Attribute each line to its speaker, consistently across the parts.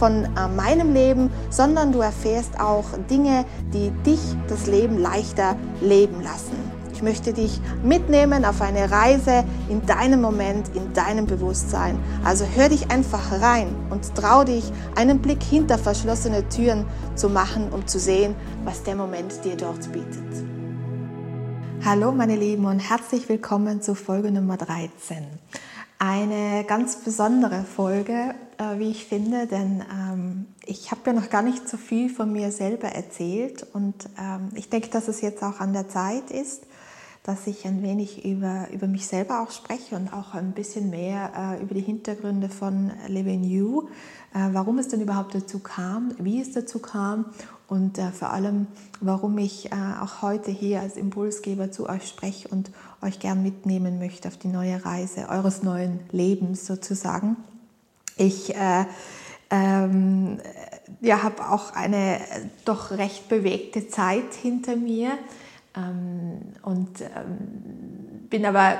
Speaker 1: von äh, meinem Leben, sondern du erfährst auch Dinge, die dich das Leben leichter leben lassen. Ich möchte dich mitnehmen auf eine Reise in deinem Moment, in deinem Bewusstsein. Also hör dich einfach rein und trau dich, einen Blick hinter verschlossene Türen zu machen, um zu sehen, was der Moment dir dort bietet. Hallo meine Lieben und herzlich willkommen zu Folge Nummer 13 eine ganz besondere Folge, äh, wie ich finde, denn ähm, ich habe ja noch gar nicht so viel von mir selber erzählt und ähm, ich denke, dass es jetzt auch an der Zeit ist, dass ich ein wenig über, über mich selber auch spreche und auch ein bisschen mehr äh, über die Hintergründe von Living You, äh, warum es denn überhaupt dazu kam, wie es dazu kam und äh, vor allem, warum ich äh, auch heute hier als Impulsgeber zu euch spreche und euch gern mitnehmen möchte auf die neue Reise eures neuen Lebens sozusagen. Ich äh, ähm, ja, habe auch eine doch recht bewegte Zeit hinter mir und ähm, bin aber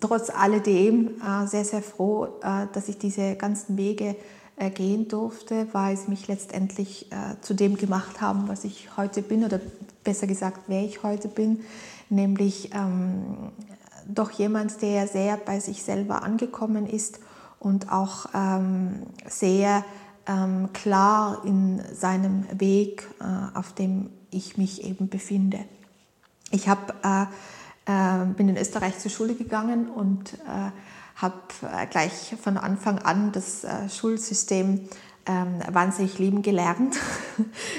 Speaker 1: trotz alledem äh, sehr, sehr froh, äh, dass ich diese ganzen Wege äh, gehen durfte, weil es mich letztendlich zu dem gemacht haben, was ich heute bin oder besser gesagt, wer ich heute bin, nämlich ähm, doch jemand, der sehr bei sich selber angekommen ist und auch ähm, sehr ähm, klar in seinem Weg, auf dem ich mich eben befinde. Ich hab, äh, äh, bin in Österreich zur Schule gegangen und äh, habe äh, gleich von Anfang an das äh, Schulsystem ähm, wahnsinnig lieben gelernt.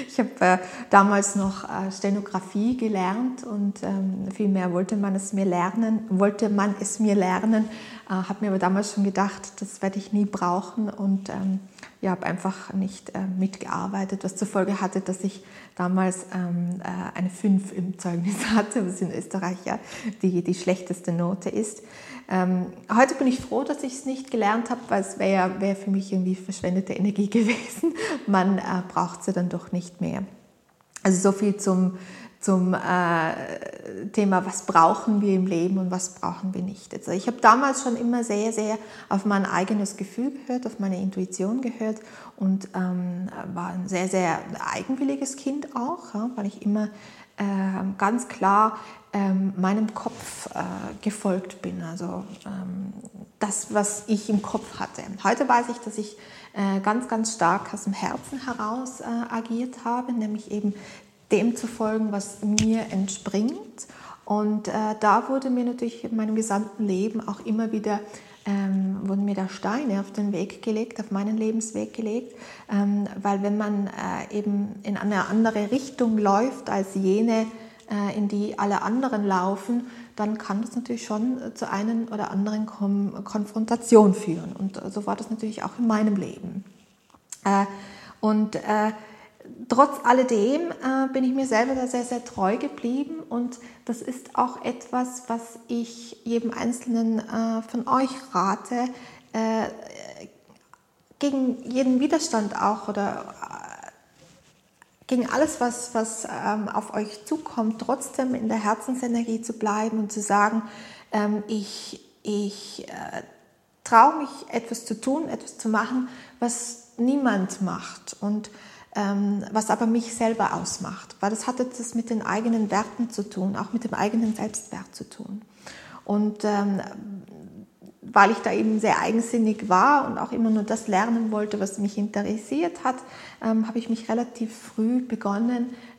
Speaker 1: Ich habe äh, damals noch Stenografie gelernt und ähm, viel mehr wollte man es mir lernen, wollte man es mir lernen, äh, habe mir aber damals schon gedacht, das werde ich nie brauchen und ähm, ja, habe einfach nicht äh, mitgearbeitet, was zur Folge hatte, dass ich damals ähm, äh, eine 5 im Zeugnis hatte, was in Österreich ja die, die schlechteste Note ist. Ähm, heute bin ich froh, dass ich es nicht gelernt habe, weil es wäre wär für mich irgendwie verschwendete Energie gewesen. Man äh, braucht sie dann doch nicht mehr. Also so viel zum, zum äh, Thema, was brauchen wir im Leben und was brauchen wir nicht. Also ich habe damals schon immer sehr, sehr auf mein eigenes Gefühl gehört, auf meine Intuition gehört und ähm, war ein sehr, sehr eigenwilliges Kind auch, ja, weil ich immer äh, ganz klar ähm, meinem Kopf äh, gefolgt bin. Also ähm, das, was ich im Kopf hatte. Heute weiß ich, dass ich äh, ganz, ganz stark aus dem Herzen heraus äh, agiert habe, nämlich eben dem zu folgen, was mir entspringt. Und äh, da wurde mir natürlich in meinem gesamten Leben auch immer wieder ähm, wurden mir da Steine auf den Weg gelegt, auf meinen Lebensweg gelegt, ähm, weil wenn man äh, eben in eine andere Richtung läuft als jene, äh, in die alle anderen laufen, dann kann das natürlich schon zu einen oder anderen Kom Konfrontation führen. Und so war das natürlich auch in meinem Leben. Äh, und äh, trotz alledem äh, bin ich mir selber da sehr, sehr treu geblieben und das ist auch etwas, was ich jedem Einzelnen äh, von euch rate, äh, gegen jeden Widerstand auch oder äh, gegen alles, was, was ähm, auf euch zukommt, trotzdem in der Herzensenergie zu bleiben und zu sagen, ähm, ich, ich äh, traue mich etwas zu tun, etwas zu machen, was niemand macht. Und was aber mich selber ausmacht, weil das hat etwas mit den eigenen Werten zu tun, auch mit dem eigenen Selbstwert zu tun. Und ähm, weil ich da eben sehr eigensinnig war und auch immer nur das lernen wollte, was mich interessiert hat, ähm, habe ich mich relativ früh begonnen, ähm,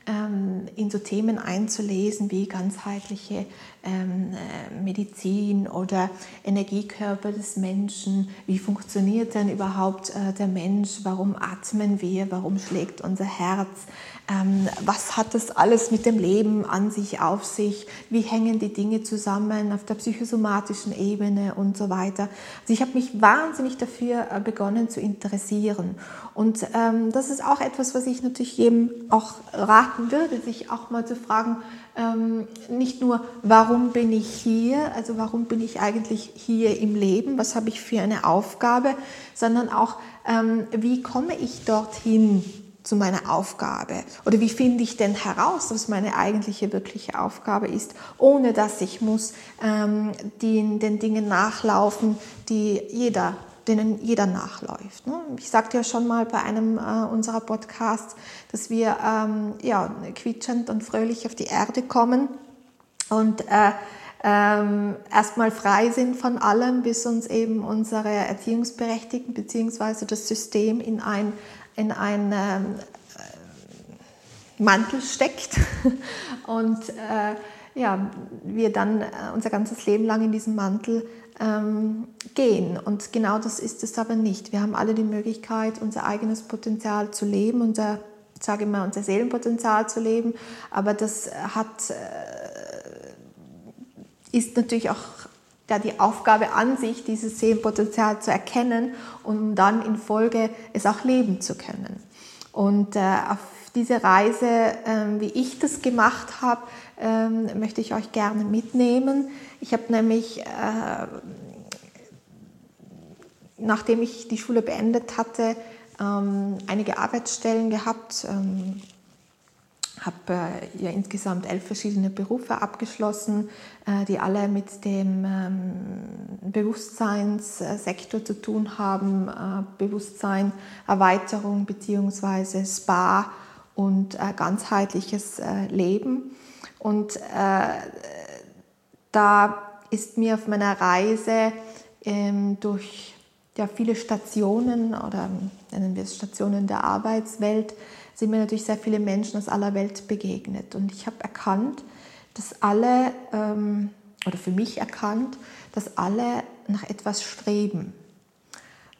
Speaker 1: in so Themen einzulesen wie ganzheitliche ähm, äh, Medizin oder Energiekörper des Menschen. Wie funktioniert denn überhaupt äh, der Mensch? Warum atmen wir? Warum schlägt unser Herz? Ähm, was hat das alles mit dem Leben an sich auf sich? Wie hängen die Dinge zusammen auf der psychosomatischen Ebene und so weiter? Also ich habe mich wahnsinnig dafür äh, begonnen zu interessieren. Und ähm, das ist auch etwas, was ich natürlich jedem auch raten würde, sich auch mal zu fragen, ähm, nicht nur, warum bin ich hier, also warum bin ich eigentlich hier im Leben, was habe ich für eine Aufgabe, sondern auch, ähm, wie komme ich dorthin, zu meiner Aufgabe? Oder wie finde ich denn heraus, was meine eigentliche wirkliche Aufgabe ist, ohne dass ich muss ähm, den, den Dingen nachlaufen, die jeder denen jeder nachläuft. Ne? Ich sagte ja schon mal bei einem äh, unserer Podcasts, dass wir ähm, ja, quietschend und fröhlich auf die Erde kommen und äh, ähm, erstmal frei sind von allem, bis uns eben unsere Erziehungsberechtigten bzw. das System in ein in einen ähm, Mantel steckt und äh, ja, wir dann äh, unser ganzes Leben lang in diesem Mantel ähm, gehen. Und genau das ist es aber nicht. Wir haben alle die Möglichkeit, unser eigenes Potenzial zu leben, unser, ich sage unser Seelenpotenzial zu leben, aber das hat, äh, ist natürlich auch ja, die Aufgabe an sich, dieses Seelenpotenzial zu erkennen und dann in Folge es auch leben zu können. Und äh, auf diese Reise, äh, wie ich das gemacht habe, äh, möchte ich euch gerne mitnehmen. Ich habe nämlich, äh, nachdem ich die Schule beendet hatte, ähm, einige Arbeitsstellen gehabt ähm, habe äh, ja insgesamt elf verschiedene Berufe abgeschlossen, äh, die alle mit dem ähm, Bewusstseinssektor zu tun haben, Bewusstsein, Erweiterung bzw. Spa und äh, ganzheitliches äh, Leben. Und äh, da ist mir auf meiner Reise ähm, durch ja, viele Stationen oder nennen wir es Stationen der Arbeitswelt sind mir natürlich sehr viele Menschen aus aller Welt begegnet. Und ich habe erkannt, dass alle, ähm, oder für mich erkannt, dass alle nach etwas streben,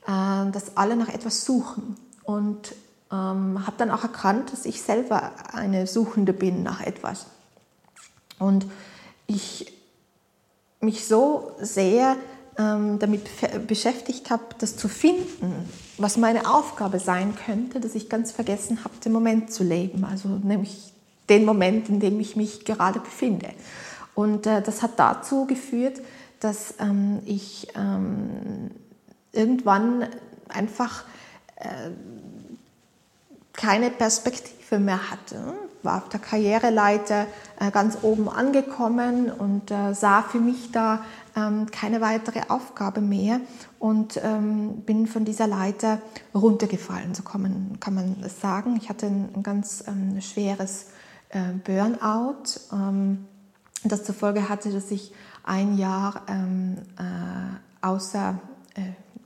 Speaker 1: äh, dass alle nach etwas suchen. Und ähm, habe dann auch erkannt, dass ich selber eine Suchende bin nach etwas. Und ich mich so sehr ähm, damit beschäftigt habe, das zu finden, was meine Aufgabe sein könnte, dass ich ganz vergessen habe, den Moment zu leben, also nämlich den Moment, in dem ich mich gerade befinde. Und äh, das hat dazu geführt, dass ähm, ich ähm, irgendwann einfach äh, keine Perspektive mehr hatte. War auf der Karriereleiter äh, ganz oben angekommen und äh, sah für mich da ähm, keine weitere Aufgabe mehr und ähm, bin von dieser Leiter runtergefallen, so kann man, kann man es sagen. Ich hatte ein, ganz ähm, schweres äh, Burnout, das zur Folge hatte, dass ich ein Jahr außer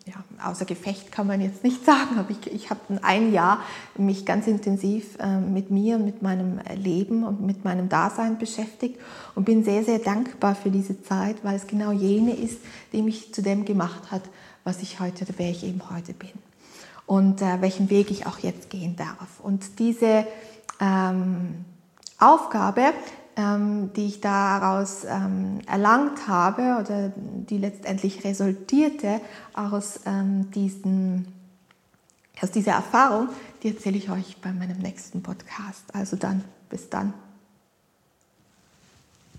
Speaker 1: ja, außer Gefecht kann man jetzt nicht sagen, aber ich, ich habe ein Jahr mich ganz intensiv äh, mit mir mit meinem Leben und mit meinem Dasein beschäftigt und bin sehr, sehr dankbar für diese Zeit, weil es genau jene ist, die mich zu dem gemacht hat, was ich heute, wer ich eben heute bin und äh, welchen Weg ich auch jetzt gehen darf. Und diese ähm, Aufgabe ähm, die ich daraus ähm, erlangt habe oder die letztendlich resultierte aus, ähm, diesen, aus dieser Erfahrung, die erzähle ich euch bei meinem nächsten Podcast. Also dann, bis dann.